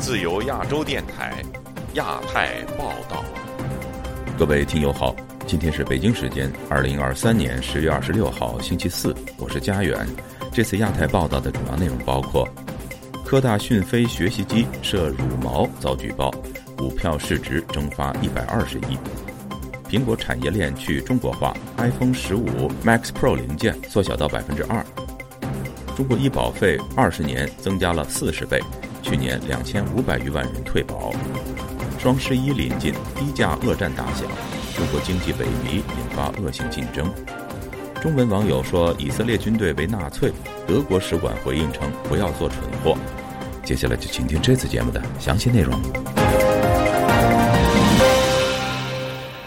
自由亚洲电台，亚太报道。各位听友好，今天是北京时间二零二三年十月二十六号星期四，我是佳远。这次亚太报道的主要内容包括：科大讯飞学习机涉乳毛遭举报，股票市值蒸发一百二十亿；苹果产业链去中国化，iPhone 十五 Max Pro 零件缩小到百分之二；中国医保费二十年增加了四十倍。去年两千五百余万人退保，双十一临近，低价恶战打响，中国经济萎靡，引发恶性竞争。中文网友说以色列军队为纳粹，德国使馆回应称不要做蠢货。接下来就请听这次节目的详细内容。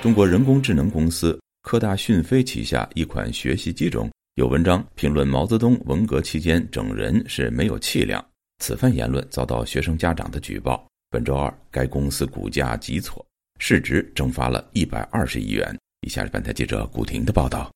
中国人工智能公司科大讯飞旗下一款学习机中有文章评论毛泽东文革期间整人是没有气量。此番言论遭到学生家长的举报。本周二，该公司股价急挫，市值蒸发了一百二十亿元。以下是本台记者古婷的报道：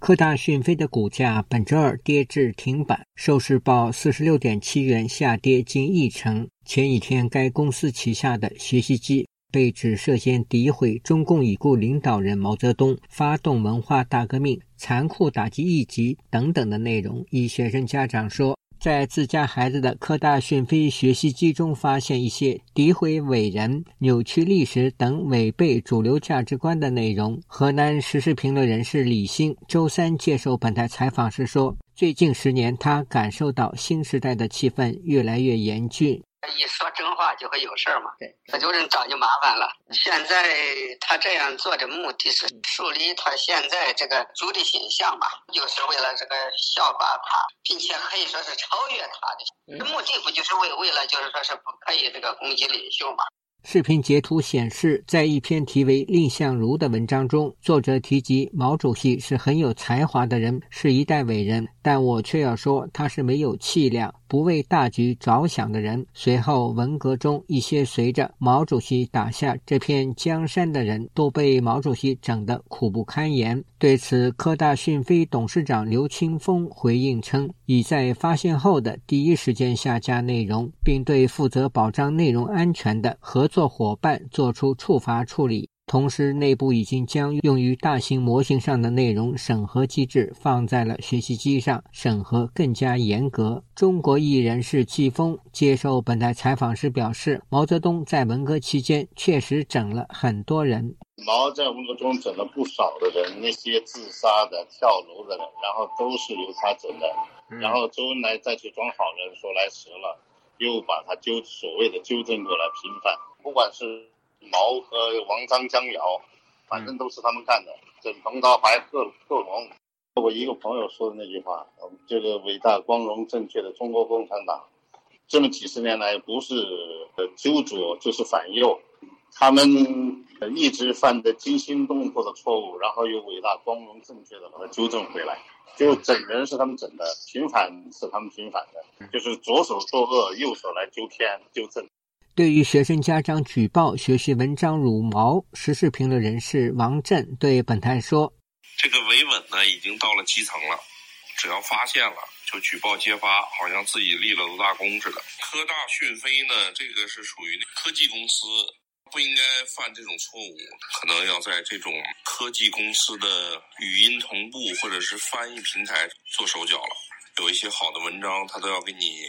科大讯飞的股价本周二跌至停板，收市报四十六点七元，下跌近一成。前一天，该公司旗下的学习机被指涉嫌诋毁中共已故领导人毛泽东、发动文化大革命、残酷打击异己等等的内容。一学生家长说。在自家孩子的科大讯飞学习机中发现一些诋毁伟人、扭曲历史等违背主流价值观的内容。河南时事评论人士李欣周三接受本台采访时说：“最近十年，他感受到新时代的气氛越来越严峻。”一说真话就会有事儿嘛，对，那就人找就麻烦了。现在他这样做的目的是树立他现在这个主的形象嘛，就是为了这个效法他，并且可以说是超越他的。目的不就是为为了就是说是不可以这个攻击领袖嘛？视频截图显示，在一篇题为《蔺相如》的文章中，作者提及毛主席是很有才华的人，是一代伟人，但我却要说他是没有气量。不为大局着想的人。随后，文革中一些随着毛主席打下这片江山的人都被毛主席整得苦不堪言。对此，科大讯飞董事长刘清峰回应称，已在发现后的第一时间下架内容，并对负责保障内容安全的合作伙伴作出处罚处理。同时，内部已经将用于大型模型上的内容审核机制放在了学习机上，审核更加严格。中国艺人士季风接受本台采访时表示，毛泽东在文革期间确实整了很多人。毛在文革中整了不少的人，那些自杀的、跳楼的，然后都是由他整的。然后周恩来再去装好人，说来迟了，又把他纠所谓的纠正过来平反。不管是。毛和王张江瑶，反正都是他们干的。整彭德怀、贺贺龙，我一个朋友说的那句话：，这个伟大、光荣、正确的中国共产党，这么几十年来不是纠左就是反右，他们一直犯的惊心动魄的错误，然后又伟大、光荣、正确的把它纠正回来。就整人是他们整的，平反是他们平反的，就是左手作恶，右手来纠偏纠正。对于学生家长举报学习文章辱毛，时事评论人士王震对本台说：“这个维稳呢，已经到了基层了，只要发现了就举报揭发，好像自己立了多大功似的。科大讯飞呢，这个是属于科技公司，不应该犯这种错误，可能要在这种科技公司的语音同步或者是翻译平台做手脚了。有一些好的文章，他都要给你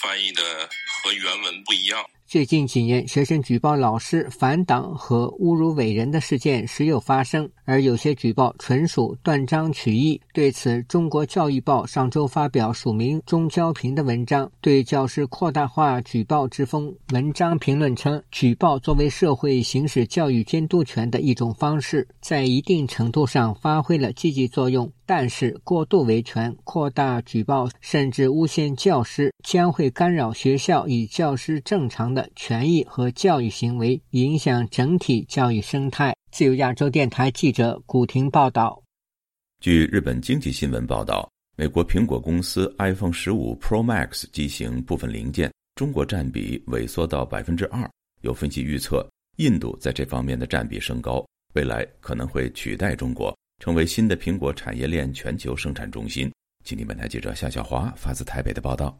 翻译的和原文不一样。”最近几年，学生举报老师反党和侮辱伟人的事件时有发生，而有些举报纯属断章取义。对此，中国教育报上周发表署名钟娇平的文章，对教师扩大化举报之风。文章评论称，举报作为社会行使教育监督权的一种方式，在一定程度上发挥了积极作用。但是，过度维权、扩大举报，甚至诬陷教师，将会干扰学校与教师正常的权益和教育行为，影响整体教育生态。自由亚洲电台记者古婷报道。据日本经济新闻报道，美国苹果公司 iPhone 十五 Pro Max 机型部分零件中国占比萎缩到百分之二。有分析预测，印度在这方面的占比升高，未来可能会取代中国，成为新的苹果产业链全球生产中心。请听本台记者夏小华发自台北的报道。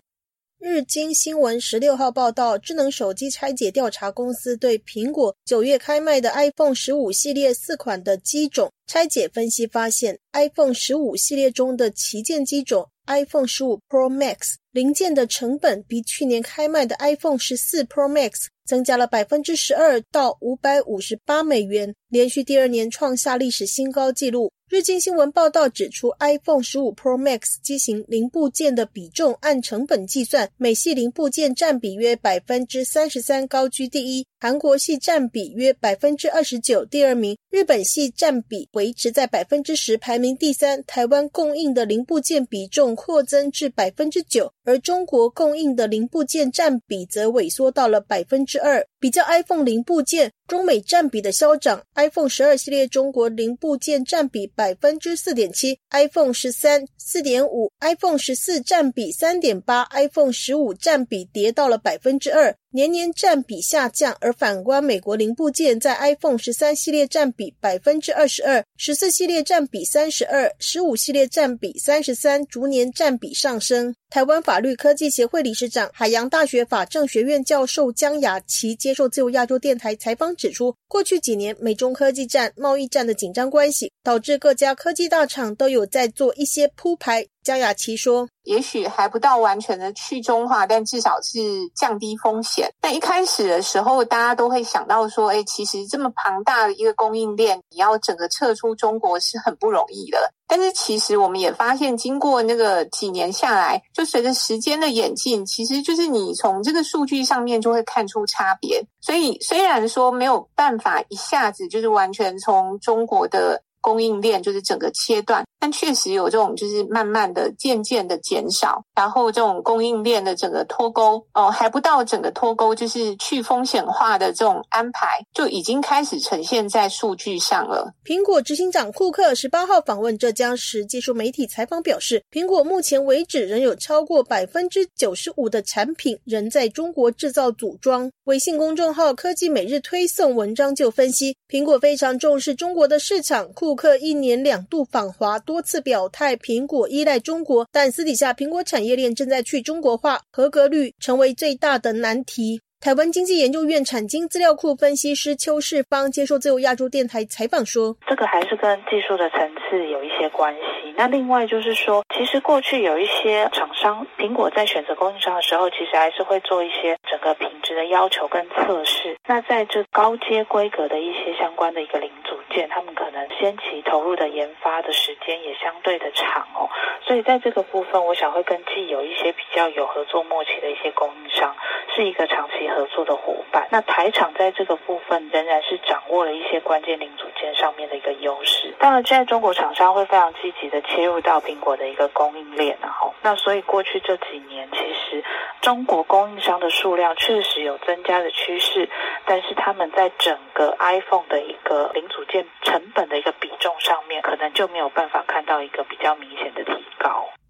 日经新闻十六号报道，智能手机拆解调查公司对苹果九月开卖的 iPhone 十五系列四款的机种拆解分析发现，iPhone 十五系列中的旗舰机种 iPhone 十五 Pro Max 零件的成本比去年开卖的 iPhone 十四 Pro Max 增加了百分之十二到五百五十八美元，连续第二年创下历史新高纪录。最近新闻报道指出，iPhone 十五 Pro Max 机型零部件的比重按成本计算，美系零部件占比约百分之三十三，高居第一；韩国系占比约百分之二十九，第二名；日本系占比维持在百分之十，排名第三。台湾供应的零部件比重扩增至百分之九，而中国供应的零部件占比则萎缩到了百分之二。比较 iPhone 零部件。中美占比的消长，iPhone 十二系列中国零部件占比百分之四点七，iPhone 十三四点五，iPhone 十四占比三点八，iPhone 十五占比跌到了百分之二。年年占比下降，而反观美国零部件，在 iPhone 十三系列占比百分之二十二，十四系列占比三十二，十五系列占比三十三，逐年占比上升。台湾法律科技协会理事长、海洋大学法政学院教授江雅琪接受自由亚洲电台采访指出，过去几年美中科技战、贸易战的紧张关系，导致各家科技大厂都有在做一些铺排。江雅琪说：“也许还不到完全的去中化，但至少是降低风险。那一开始的时候，大家都会想到说，哎，其实这么庞大的一个供应链，你要整个撤出中国是很不容易的。但是其实我们也发现，经过那个几年下来，就随着时间的演进，其实就是你从这个数据上面就会看出差别。所以虽然说没有办法一下子就是完全从中国的供应链就是整个切断。”但确实有这种，就是慢慢的、渐渐的减少，然后这种供应链的整个脱钩，哦，还不到整个脱钩，就是去风险化的这种安排，就已经开始呈现在数据上了。苹果执行长库克十八号访问浙江时，接受媒体采访表示，苹果目前为止仍有超过百分之九十五的产品仍在中国制造组装。微信公众号科技每日推送文章就分析，苹果非常重视中国的市场。库克一年两度访华多。多次表态，苹果依赖中国，但私底下苹果产业链正在去中国化，合格率成为最大的难题。台湾经济研究院产经资料库分析师邱世芳接受自由亚洲电台采访说：“这个还是跟技术的层次有一些关系。那另外就是说，其实过去有一些厂商，苹果在选择供应商的时候，其实还是会做一些整个品质的要求跟测试。那在这高阶规格的一些相关的一个零组件，他们可能先期投入的研发的时间也相对的长哦。所以在这个部分，我想会跟既有一些比较有合作默契的一些供应商，是一个长期。”合作的伙伴，那台厂在这个部分仍然是掌握了一些关键零组件上面的一个优势。当然，现在中国厂商会非常积极的切入到苹果的一个供应链，然后，那所以过去这几年，其实中国供应商的数量确实有增加的趋势，但是他们在整个 iPhone 的一个零组件成本的一个比重上面，可能就没有办法看到一个比较明显的提高。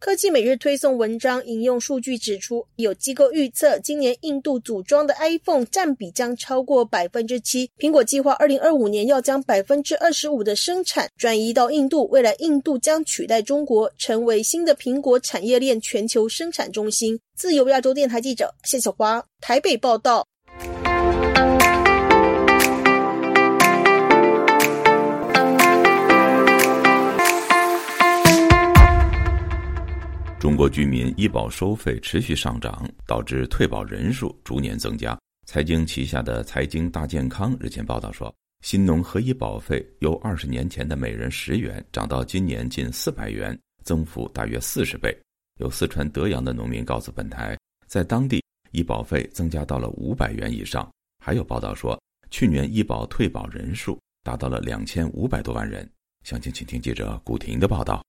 科技每日推送文章引用数据指出，有机构预测，今年印度组装的 iPhone 占比将超过百分之七。苹果计划二零二五年要将百分之二十五的生产转移到印度，未来印度将取代中国，成为新的苹果产业链全球生产中心。自由亚洲电台记者谢小华台北报道。中国居民医保收费持续上涨，导致退保人数逐年增加。财经旗下的财经大健康日前报道说，新农合医保费由二十年前的每人十元涨到今年近四百元，增幅大约四十倍。有四川德阳的农民告诉本台，在当地医保费增加到了五百元以上。还有报道说，去年医保退保人数达到了两千五百多万人。详情，请听记者古婷的报道。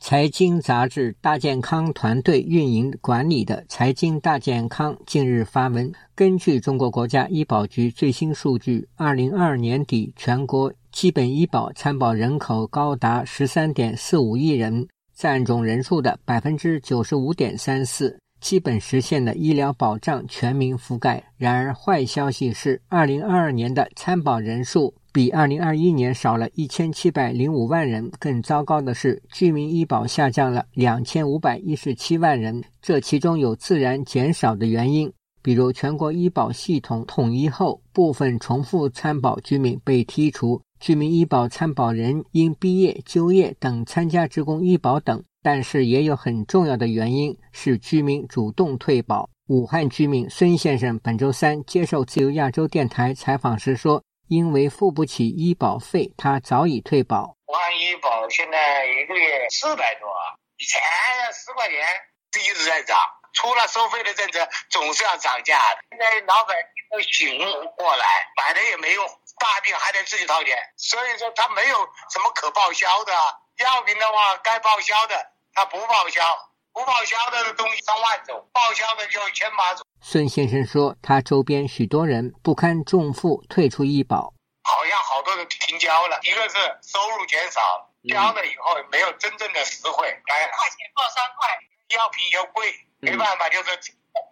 财经杂志大健康团队运营管理的财经大健康近日发文，根据中国国家医保局最新数据，二零二二年底全国基本医保参保人口高达十三点四五亿人，占总人数的百分之九十五点三四，基本实现了医疗保障全民覆盖。然而，坏消息是，二零二二年的参保人数比二零二一年少了一千七百零五万人。更糟糕的是，居民医保下降了两千五百一十七万人。这其中有自然减少的原因，比如全国医保系统统一后，部分重复参保居民被剔除，居民医保参保人因毕业、就业等参加职工医保等。但是也有很重要的原因是居民主动退保。武汉居民孙先生本周三接受自由亚洲电台采访时说：“因为付不起医保费，他早已退保。武汉医保现在一个月四百多，以前十块钱一直在涨，出了收费的政策总是要涨价的。现在老百姓都醒悟过来，买了也没用，大病还得自己掏钱，所以说他没有什么可报销的。药品的话，该报销的他不报销。”不报销的东西上万种，报销的就千把种。孙先生说，他周边许多人不堪重负退出医保，好像好多人停交了。一个是收入减少，交了以后没有真正的实惠，两块钱报三块，药品又贵，没办法，就是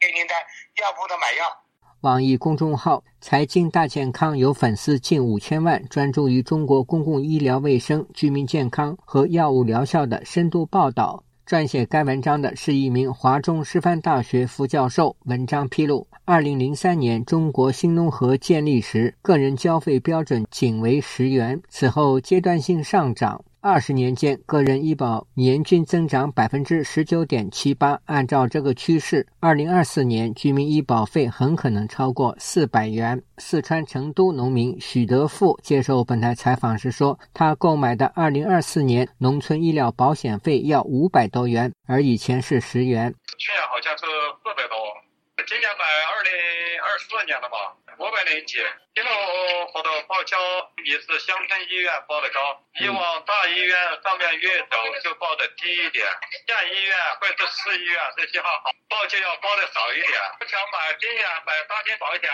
给您在药铺的买药。网易公众号“财经大健康”有粉丝近五千万，专注于中国公共医疗卫生、居民健康和药物疗效的深度报道。撰写该文章的是一名华中师范大学副教授。文章披露，二零零三年中国新农合建立时，个人交费标准仅为十元，此后阶段性上涨。二十年间，个人医保年均增长百分之十九点七八。按照这个趋势，二零二四年居民医保费很可能超过四百元。四川成都农民许德富接受本台采访时说，他购买的二零二四年农村医疗保险费要五百多元，而以前是十元。去年好像是四百多，今年买二零二四年的吧。五百零几，今后好多报销也是乡村医院报的高，以往大医院上面越走就报的低一点，县医院或者市医院这些哈报就要报的少一点。我想买今年买大病保险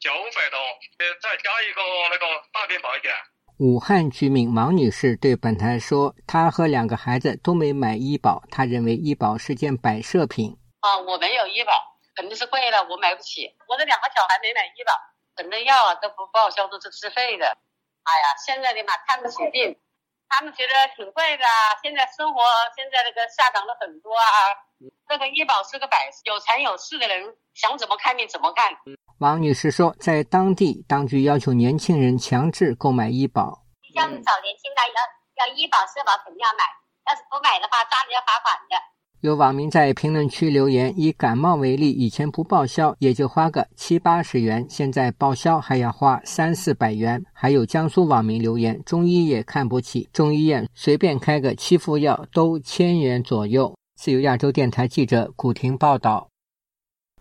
九百多，再加一个那个大病保险。武汉居民王女士对本台说：“她和两个孩子都没买医保，她认为医保是件摆设品。”啊，我没有医保。肯定是贵了，我买不起。我的两个小孩没买医保，很多药啊都不报销，都是自费的。哎呀，现在的嘛看不起病，他们觉得挺贵的。现在生活现在那个下岗了很多啊。这个医保是个摆设，有财有势的人想怎么看病怎么看。王女士说，在当地，当局要求年轻人强制购买医保。要是找年轻的要要医保社保肯定要买，要是不买的话，抓着要罚款的。有网民在评论区留言：“以感冒为例，以前不报销也就花个七八十元，现在报销还要花三四百元。”还有江苏网民留言：“中医也看不起，中医院随便开个七副药都千元左右。”自由亚洲电台记者古婷报道。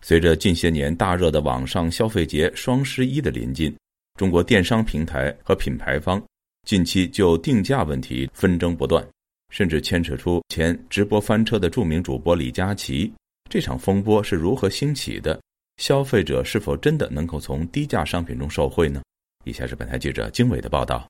随着近些年大热的网上消费节双十一的临近，中国电商平台和品牌方近期就定价问题纷争不断。甚至牵扯出前直播翻车的著名主播李佳琦，这场风波是如何兴起的？消费者是否真的能够从低价商品中受惠呢？以下是本台记者经纬的报道。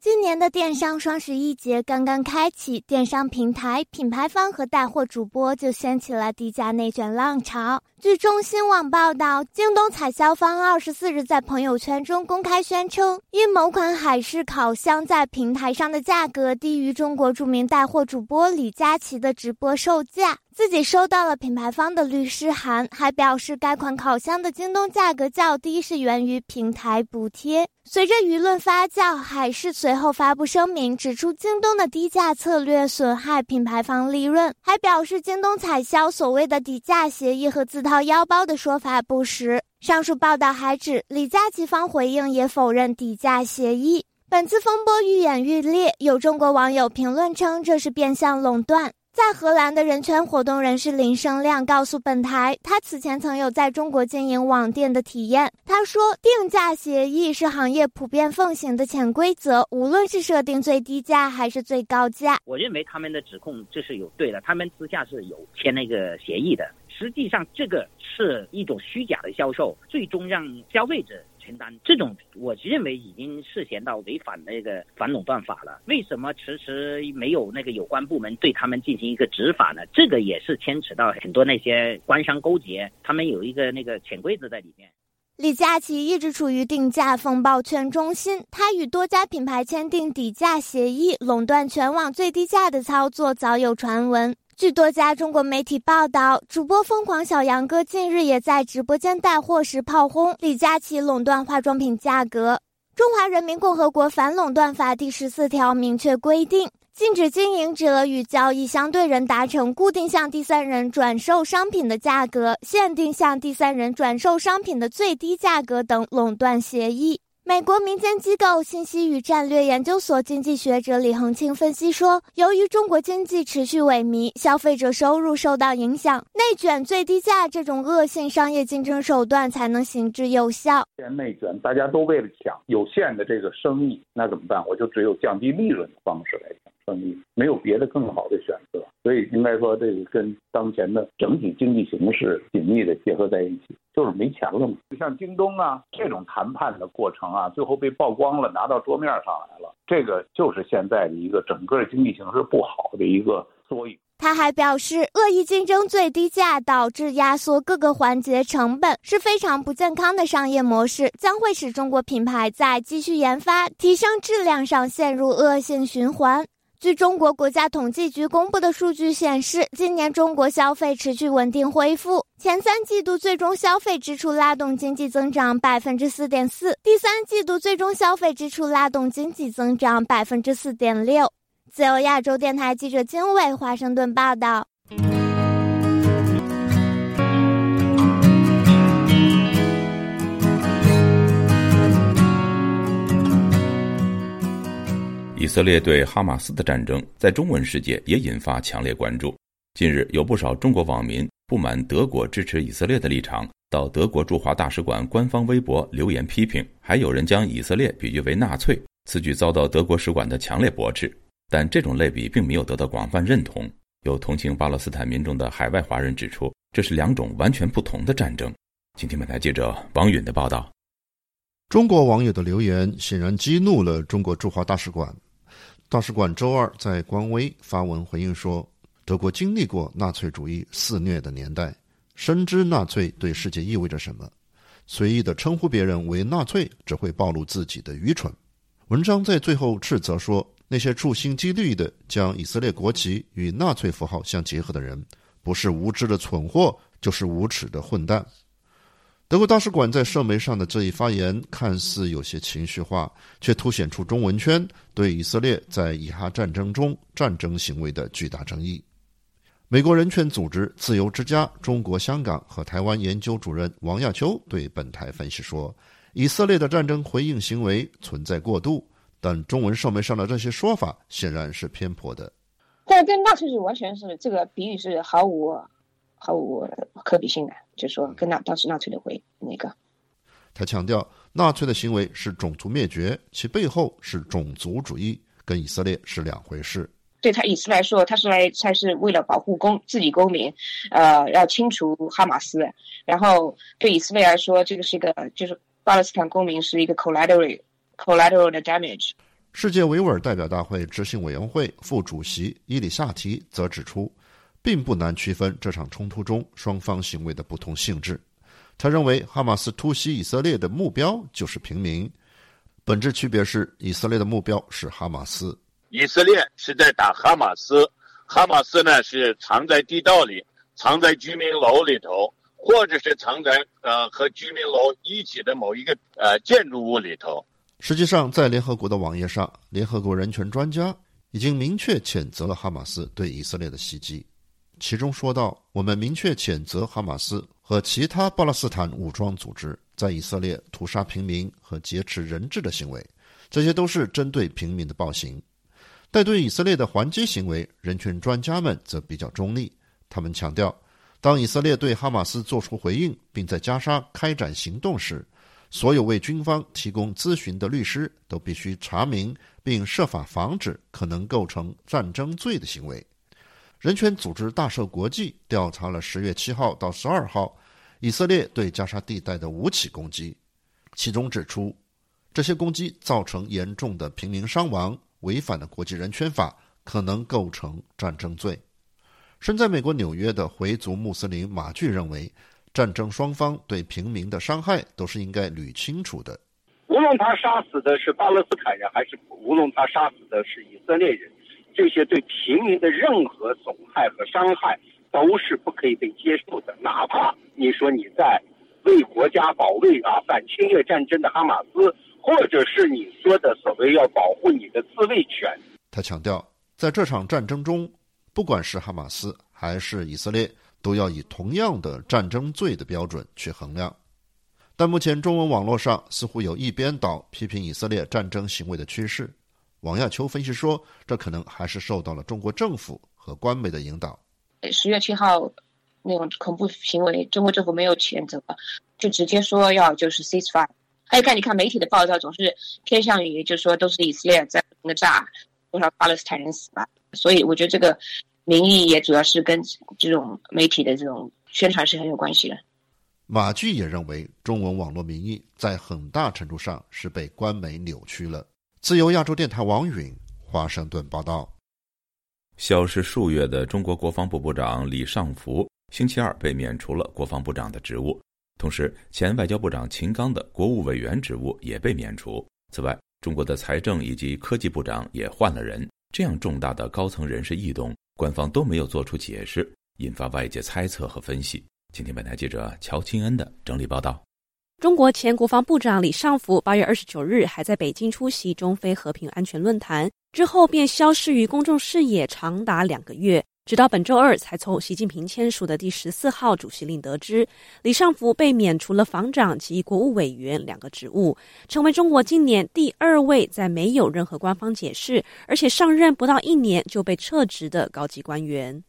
今年的电商双十一节刚刚开启，电商平台、品牌方和带货主播就掀起了低价内卷浪潮。据中新网报道，京东采销方二十四日在朋友圈中公开宣称，因某款海氏烤箱在平台上的价格低于中国著名带货主播李佳琦的直播售价。自己收到了品牌方的律师函，还表示该款烤箱的京东价格较低是源于平台补贴。随着舆论发酵，海事随后发布声明，指出京东的低价策略损害品牌方利润，还表示京东采销所谓的底价协议和自掏腰包的说法不实。上述报道还指，李佳琦方回应也否认底价协议。本次风波愈演愈烈，有中国网友评论称这是变相垄断。在荷兰的人权活动人士林生亮告诉本台，他此前曾有在中国经营网店的体验。他说，定价协议是行业普遍奉行的潜规则，无论是设定最低价还是最高价。我认为他们的指控这是有对的，他们私下是有签那个协议的。实际上，这个是一种虚假的销售，最终让消费者。承担这种，我认为已经涉嫌到违反那个反垄断法了。为什么迟迟没有那个有关部门对他们进行一个执法呢？这个也是牵扯到很多那些官商勾结，他们有一个那个潜规则在里面。李佳琦一直处于定价风暴圈中心，他与多家品牌签订底价协议，垄断全网最低价的操作早有传闻。据多家中国媒体报道，主播疯狂小杨哥近日也在直播间带货时炮轰李佳琦垄断化妆品价格。中华人民共和国反垄断法第十四条明确规定。禁止经营者与交易相对人达成固定向第三人转售商品的价格、限定向第三人转售商品的最低价格等垄断协议。美国民间机构信息与战略研究所经济学者李恒清分析说，由于中国经济持续萎靡，消费者收入受到影响，内卷最低价这种恶性商业竞争手段才能行之有效。内卷，大家都为了抢有限的这个生意，那怎么办？我就只有降低利润的方式来抢。生意没有别的更好的选择，所以应该说这个跟当前的整体经济形势紧密的结合在一起，就是没钱了嘛。就像京东啊这种谈判的过程啊，最后被曝光了，拿到桌面上来了，这个就是现在的一个整个经济形势不好的一个缩影。他还表示，恶意竞争最低价导致压缩各个环节成本，是非常不健康的商业模式，将会使中国品牌在继续研发、提升质量上陷入恶性循环。据中国国家统计局公布的数据显示，今年中国消费持续稳定恢复，前三季度最终消费支出拉动经济增长百分之四点四，第三季度最终消费支出拉动经济增长百分之四点六。自由亚洲电台记者金伟华盛顿报道。以色列对哈马斯的战争在中文世界也引发强烈关注。近日，有不少中国网民不满德国支持以色列的立场，到德国驻华大使馆官方微博留言批评，还有人将以色列比喻为纳粹。此举遭到德国使馆的强烈驳斥。但这种类比并没有得到广泛认同。有同情巴勒斯坦民众的海外华人指出，这是两种完全不同的战争。请听本台记者王允的报道。中国网友的留言显然激怒了中国驻华大使馆。大使馆周二在官微发文回应说：“德国经历过纳粹主义肆虐的年代，深知纳粹对世界意味着什么。随意的称呼别人为纳粹，只会暴露自己的愚蠢。”文章在最后斥责说：“那些处心积虑的将以色列国旗与纳粹符号相结合的人，不是无知的蠢货，就是无耻的混蛋。”德国大使馆在社媒上的这一发言看似有些情绪化，却凸显出中文圈对以色列在以哈战争中战争行为的巨大争议。美国人权组织自由之家中国香港和台湾研究主任王亚秋对本台分析说：“以色列的战争回应行为存在过度，但中文社媒上的这些说法显然是偏颇的。”这跟纳粹是完全是这个比喻是毫无。毫无可比性的，就说跟纳当时纳粹的会那个。他强调，纳粹的行为是种族灭绝，其背后是种族主义，跟以色列是两回事。对他以色列来说，他是来他是为了保护公自己公民，呃，要清除哈马斯。然后对以色列来说，这个是一个就是巴勒斯坦公民是一个 collateral collateral 的 damage。世界维吾尔代表大会执行委员会副主席伊里夏提则指出。并不难区分这场冲突中双方行为的不同性质。他认为，哈马斯突袭以色列的目标就是平民，本质区别是以色列的目标是哈马斯。以色列是在打哈马斯，哈马斯呢是藏在地道里，藏在居民楼里头，或者是藏在呃和居民楼一起的某一个呃建筑物里头。实际上，在联合国的网页上，联合国人权专家已经明确谴责了哈马斯对以色列的袭击。其中说到，我们明确谴责哈马斯和其他巴勒斯坦武装组织在以色列屠杀平民和劫持人质的行为，这些都是针对平民的暴行。但对以色列的还击行为，人权专家们则比较中立。他们强调，当以色列对哈马斯作出回应，并在加沙开展行动时，所有为军方提供咨询的律师都必须查明并设法防止可能构成战争罪的行为。人权组织大赦国际调查了十月七号到十二号以色列对加沙地带的五起攻击，其中指出，这些攻击造成严重的平民伤亡，违反了国际人权法，可能构成战争罪。身在美国纽约的回族穆斯林马巨认为，战争双方对平民的伤害都是应该捋清楚的。无论他杀死的是巴勒斯坦人，还是无论他杀死的是以色列人，这些对平民的任何损害和伤害都是不可以被接受的。哪怕你说你在为国家保卫啊反侵略战争的哈马斯，或者是你说的所谓要保护你的自卫权。他强调，在这场战争中，不管是哈马斯还是以色列。都要以同样的战争罪的标准去衡量，但目前中文网络上似乎有一边倒批评以色列战争行为的趋势。王亚秋分析说，这可能还是受到了中国政府和官媒的引导。十月七号那种恐怖行为，中国政府没有谴责，就直接说要就是 ceasefire。还有看你看媒体的报道，总是偏向于就是说都是以色列在那炸多少巴勒斯坦人死了，所以我觉得这个。民意也主要是跟这种媒体的这种宣传是很有关系的。马具也认为，中文网络民意在很大程度上是被官媒扭曲了。自由亚洲电台王允华盛顿报道：消失数月的中国国防部部长李尚福星期二被免除了国防部长的职务，同时前外交部长秦刚的国务委员职务也被免除。此外，中国的财政以及科技部长也换了人。这样重大的高层人事异动。官方都没有做出解释，引发外界猜测和分析。请听本台记者乔钦恩的整理报道。中国前国防部长李尚福八月二十九日还在北京出席中非和平安全论坛，之后便消失于公众视野长达两个月，直到本周二才从习近平签署的第十四号主席令得知，李尚福被免除了防长及国务委员两个职务，成为中国今年第二位在没有任何官方解释，而且上任不到一年就被撤职的高级官员。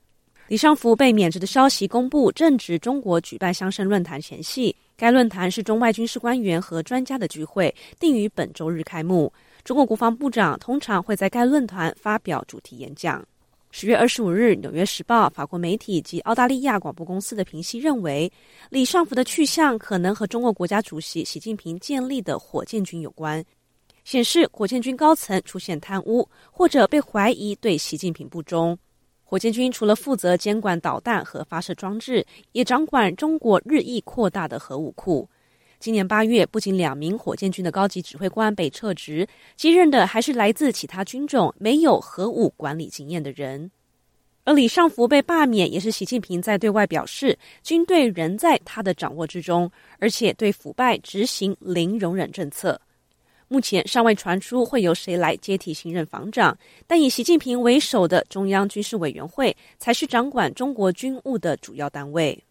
李尚福被免职的消息公布，正值中国举办香盛论坛前夕。该论坛是中外军事官员和专家的聚会，定于本周日开幕。中国国防部长通常会在该论坛发表主题演讲。十月二十五日，《纽约时报》、法国媒体及澳大利亚广播公司的评析认为，李尚福的去向可能和中国国家主席习近平建立的火箭军有关，显示火箭军高层出现贪污，或者被怀疑对习近平不忠。火箭军除了负责监管导弹和发射装置，也掌管中国日益扩大的核武库。今年八月，不仅两名火箭军的高级指挥官被撤职，接任的还是来自其他军种、没有核武管理经验的人。而李尚福被罢免，也是习近平在对外表示，军队仍在他的掌握之中，而且对腐败执行零容忍政策。目前尚未传出会由谁来接替新任防长，但以习近平为首的中央军事委员会才是掌管中国军务的主要单位。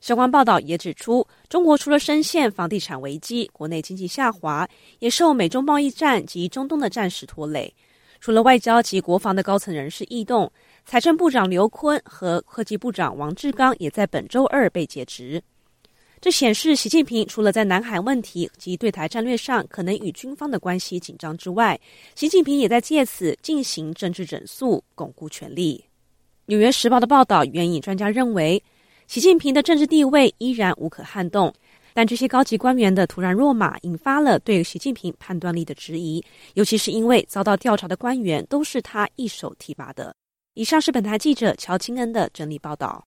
相关报道也指出，中国除了深陷房地产危机、国内经济下滑，也受美中贸易战及中东的战事拖累。除了外交及国防的高层人士异动，财政部长刘昆和科技部长王志刚也在本周二被解职。这显示，习近平除了在南海问题及对台战略上可能与军方的关系紧张之外，习近平也在借此进行政治整肃，巩固权力。《纽约时报》的报道援引专家认为，习近平的政治地位依然无可撼动，但这些高级官员的突然落马，引发了对习近平判断力的质疑，尤其是因为遭到调查的官员都是他一手提拔的。以上是本台记者乔清恩的整理报道。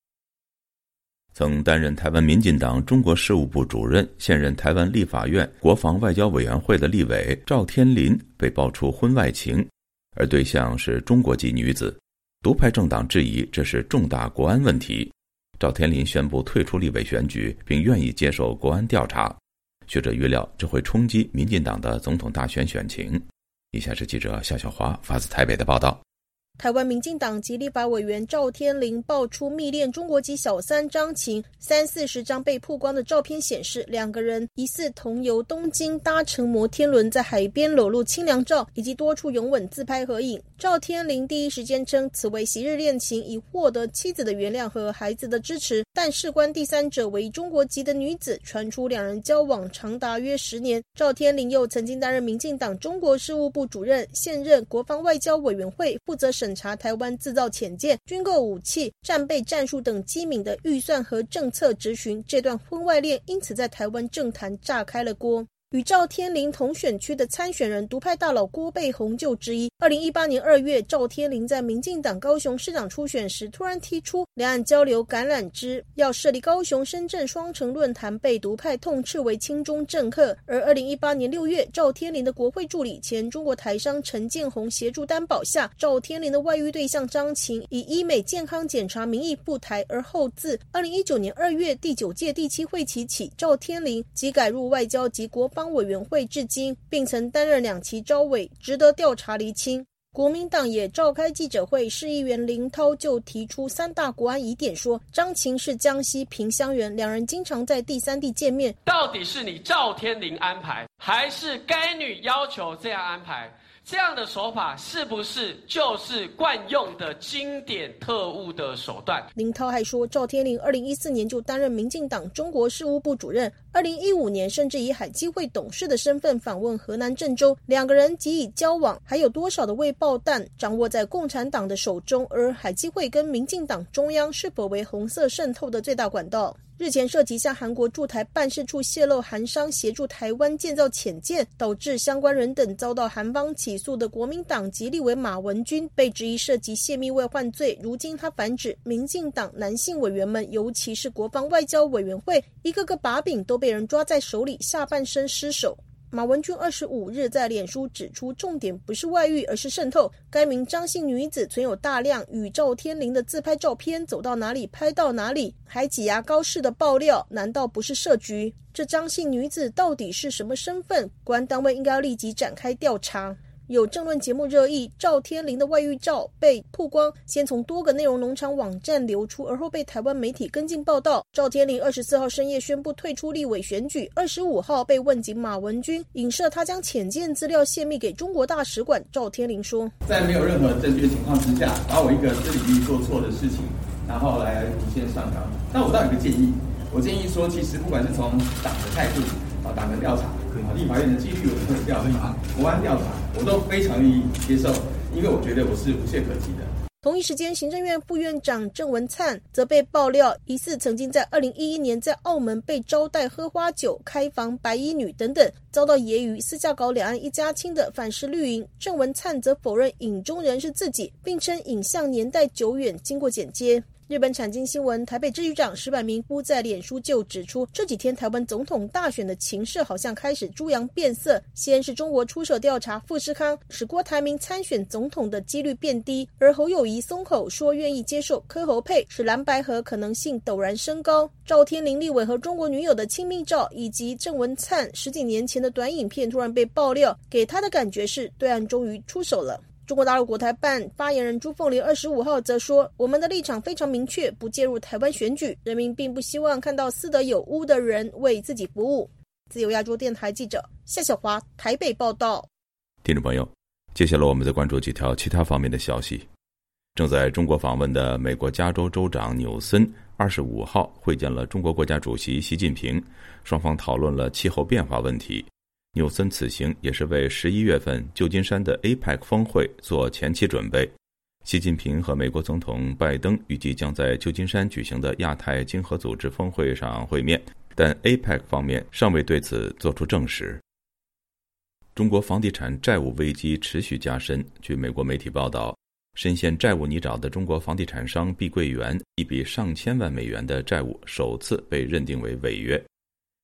曾担任台湾民进党中国事务部主任、现任台湾立法院国防外交委员会的立委赵天麟被爆出婚外情，而对象是中国籍女子。独派政党质疑这是重大国安问题，赵天麟宣布退出立委选举，并愿意接受国安调查。学者预料这会冲击民进党的总统大选选情。以下是记者夏小华发自台北的报道。台湾民进党及立法委员赵天麟爆出密恋中国籍小三张琴，三四十张被曝光的照片显示，两个人疑似同游东京，搭乘摩天轮在海边裸露清凉照，以及多处拥吻自拍合影。赵天麟第一时间称此为昔日恋情，已获得妻子的原谅和孩子的支持。但事关第三者为中国籍的女子，传出两人交往长达约十年。赵天麟又曾经担任民进党中国事务部主任，现任国防外交委员会负责审查台湾制造潜舰、军购武器、战备战术等机敏的预算和政策执行。这段婚外恋因此在台湾政坛炸开了锅。与赵天麟同选区的参选人独派大佬郭背红就之一。二零一八年二月，赵天麟在民进党高雄市长初选时，突然提出两岸交流橄榄枝，要设立高雄深圳双城论坛，被独派痛斥为亲中政客。而二零一八年六月，赵天麟的国会助理前中国台商陈建宏协助担保下，赵天麟的外遇对象张琴以医美健康检查名义赴台，而后自二零一九年二月第九届第七会期起，赵天麟即改入外交及国防委员会至今，并曾担任两期招委，值得调查厘清。国民党也召开记者会，市议员林涛就提出三大国安疑点，说张琴是江西萍乡人，两人经常在第三地见面。到底是你赵天林安排，还是该女要求这样安排？这样的手法是不是就是惯用的经典特务的手段？林涛还说，赵天麟二零一四年就担任民进党中国事务部主任，二零一五年甚至以海基会董事的身份访问河南郑州，两个人即以交往，还有多少的未爆弹掌握在共产党的手中？而海基会跟民进党中央是否为红色渗透的最大管道？日前涉及向韩国驻台办事处泄露韩商协助台湾建造潜舰，导致相关人等遭到韩方起诉的国民党籍立委马文君，被质疑涉及泄密未犯罪。如今他反指，民进党男性委员们，尤其是国防外交委员会，一个个把柄都被人抓在手里，下半身失守。马文君二十五日在脸书指出，重点不是外遇，而是渗透。该名张姓女子存有大量宇宙天灵的自拍照片，走到哪里拍到哪里，还挤牙膏式的爆料，难道不是设局？这张姓女子到底是什么身份？公安单位应该立即展开调查。有政论节目热议，赵天麟的外遇照被曝光，先从多个内容农场网站流出，而后被台湾媒体跟进报道。赵天麟二十四号深夜宣布退出立委选举，二十五号被问及马文君影射他将浅见资料泄密给中国大使馆。赵天麟说，在没有任何证据的情况之下，把我一个这领域做错的事情，然后来无限上纲。那我倒有个建议，我建议说，其实不管是从党的态度啊，党的调查。立法院的纪律委员会调查、国安调查，我都非常愿意接受，因为我觉得我是无懈可击的。同一时间，行政院副院长郑文灿则被爆料，疑似曾经在二零一一年在澳门被招待喝花酒、开房白衣女等等，遭到揶揄，私下搞两岸一家亲的反式绿营。郑文灿则否认影中人是自己，并称影像年代久远，经过剪接。日本产经新闻台北支局长石柏明夫在脸书就指出，这几天台湾总统大选的情势好像开始猪羊变色。先是中国出手调查富士康，使郭台铭参选总统的几率变低；而侯友谊松口说愿意接受柯侯配，使蓝白河可能性陡然升高。赵天林立伟和中国女友的亲密照，以及郑文灿十几年前的短影片突然被爆料，给他的感觉是对岸终于出手了。中国大陆国台办发言人朱凤莲二十五号则说：“我们的立场非常明确，不介入台湾选举。人民并不希望看到私德有污的人为自己服务。”自由亚洲电台记者夏小华台北报道。听众朋友，接下来我们再关注几条其他方面的消息。正在中国访问的美国加州州长纽森二十五号会见了中国国家主席习近平，双方讨论了气候变化问题。纽森此行也是为十一月份旧金山的 APEC 峰会做前期准备。习近平和美国总统拜登预计将在旧金山举行的亚太经合组织峰会上会面，但 APEC 方面尚未对此作出证实。中国房地产债务危机持续加深。据美国媒体报道，深陷债务泥沼的中国房地产商碧桂园一笔上千万美元的债务首次被认定为违约。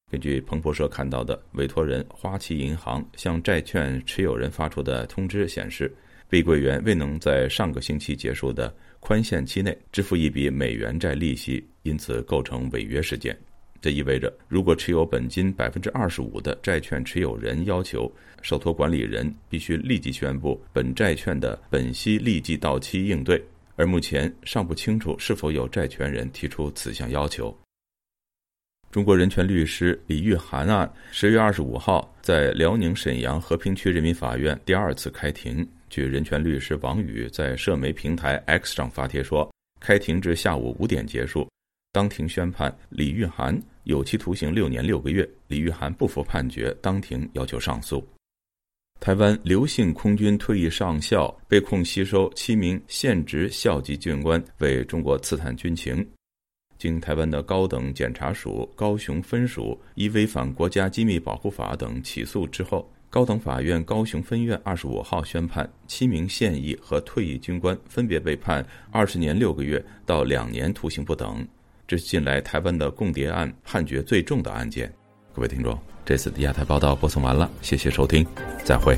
根据彭博社看到的委托人花旗银行向债券持有人发出的通知显示，碧桂园未能在上个星期结束的宽限期内支付一笔美元债利息，因此构成违约事件。这意味着，如果持有本金百分之二十五的债券持有人要求受托管理人必须立即宣布本债券的本息立即到期应对，而目前尚不清楚是否有债权人提出此项要求。中国人权律师李玉涵案，十月二十五号在辽宁沈阳和平区人民法院第二次开庭。据人权律师王宇在社媒平台 X 上发帖说，开庭至下午五点结束，当庭宣判李玉涵有期徒刑六年六个月。李玉涵不服判决，当庭要求上诉。台湾刘姓空军退役上校被控吸收七名现职校级军官为中国刺探军情。经台湾的高等检察署高雄分署依违反国家机密保护法等起诉之后，高等法院高雄分院二十五号宣判，七名现役和退役军官分别被判二十年六个月到两年徒刑不等。这是近来台湾的共谍案判决最重的案件。各位听众，这次的亚太报道播送完了，谢谢收听，再会。